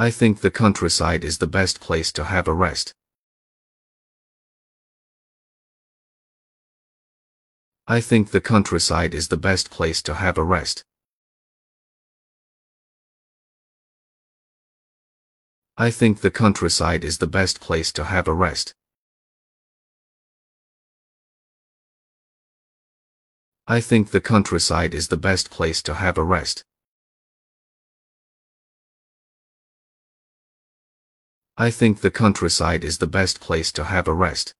I think the countryside is the best place to have a rest. I think the countryside is the best place to have a rest. I think the countryside is the best place to have a rest. I think the countryside is the best place to have a rest. I think the countryside is the best place to have a rest.